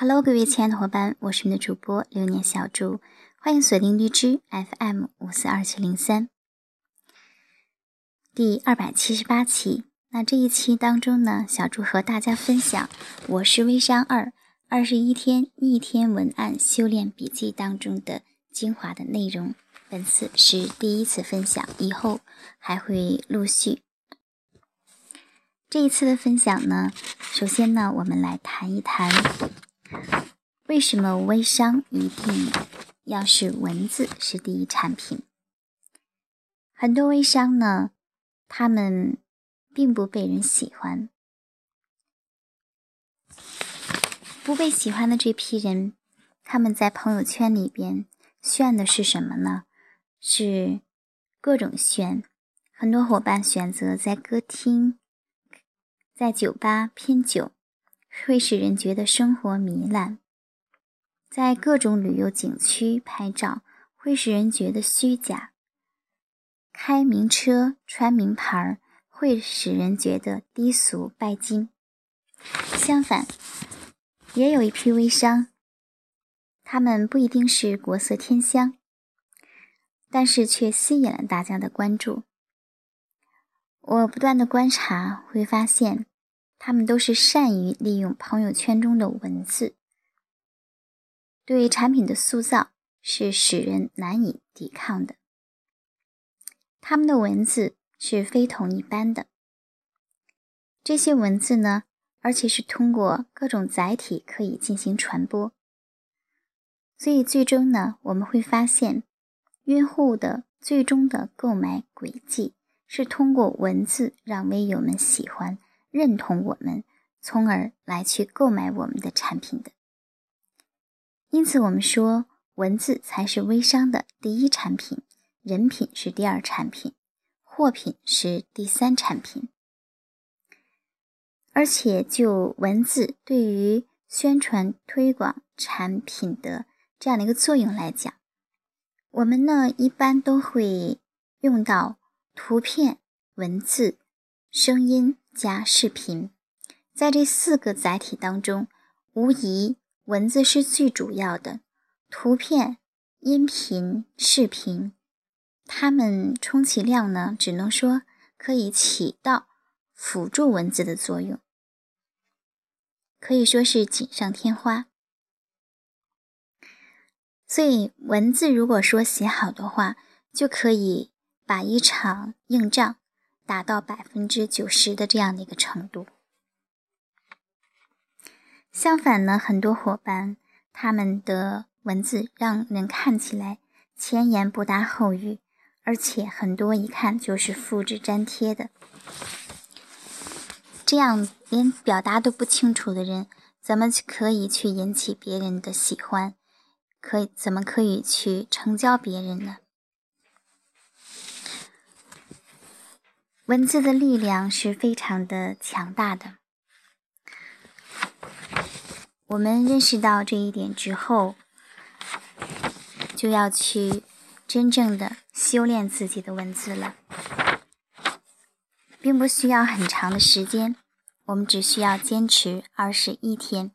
Hello，各位亲爱的伙伴，我是你的主播流年小猪，欢迎锁定荔枝 FM 五四二七零三，第二百七十八期。那这一期当中呢，小猪和大家分享《我是微商二二十一天逆天文案修炼笔记》当中的精华的内容。本次是第一次分享，以后还会陆续。这一次的分享呢，首先呢，我们来谈一谈。为什么微商一定要是文字是第一产品？很多微商呢，他们并不被人喜欢。不被喜欢的这批人，他们在朋友圈里边炫的是什么呢？是各种炫。很多伙伴选择在歌厅、在酒吧拼酒。会使人觉得生活糜烂，在各种旅游景区拍照会使人觉得虚假，开名车穿名牌会使人觉得低俗拜金。相反，也有一批微商，他们不一定是国色天香，但是却吸引了大家的关注。我不断的观察，会发现。他们都是善于利用朋友圈中的文字，对产品的塑造是使人难以抵抗的。他们的文字是非同一般的，这些文字呢，而且是通过各种载体可以进行传播，所以最终呢，我们会发现，用户的最终的购买轨迹是通过文字让微友们喜欢。认同我们，从而来去购买我们的产品的。因此，我们说文字才是微商的第一产品，人品是第二产品，货品是第三产品。而且，就文字对于宣传推广产品的这样的一个作用来讲，我们呢一般都会用到图片、文字、声音。加视频，在这四个载体当中，无疑文字是最主要的。图片、音频、视频，它们充其量呢，只能说可以起到辅助文字的作用，可以说是锦上添花。所以，文字如果说写好的话，就可以把一场硬仗。达到百分之九十的这样的一个程度。相反呢，很多伙伴他们的文字让人看起来前言不搭后语，而且很多一看就是复制粘贴的。这样连表达都不清楚的人，怎么可以去引起别人的喜欢？可以怎么可以去成交别人呢？文字的力量是非常的强大的。我们认识到这一点之后，就要去真正的修炼自己的文字了，并不需要很长的时间，我们只需要坚持二十一天。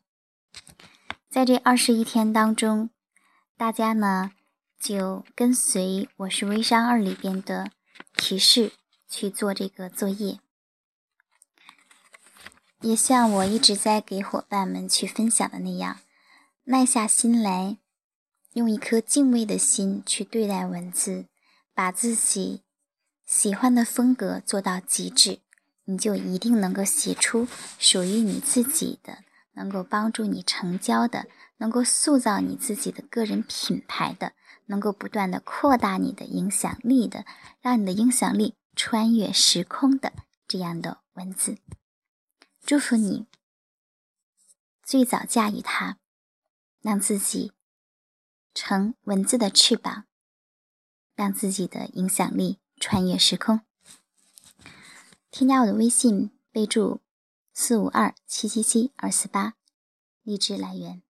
在这二十一天当中，大家呢就跟随《我是微商二》里边的提示。去做这个作业，也像我一直在给伙伴们去分享的那样，耐下心来，用一颗敬畏的心去对待文字，把自己喜欢的风格做到极致，你就一定能够写出属于你自己的，能够帮助你成交的，能够塑造你自己的个人品牌的，能够不断的扩大你的影响力的，让你的影响力。穿越时空的这样的文字，祝福你最早驾驭它，让自己成文字的翅膀，让自己的影响力穿越时空。添加我的微信，备注四五二七七七二四八，励志来源。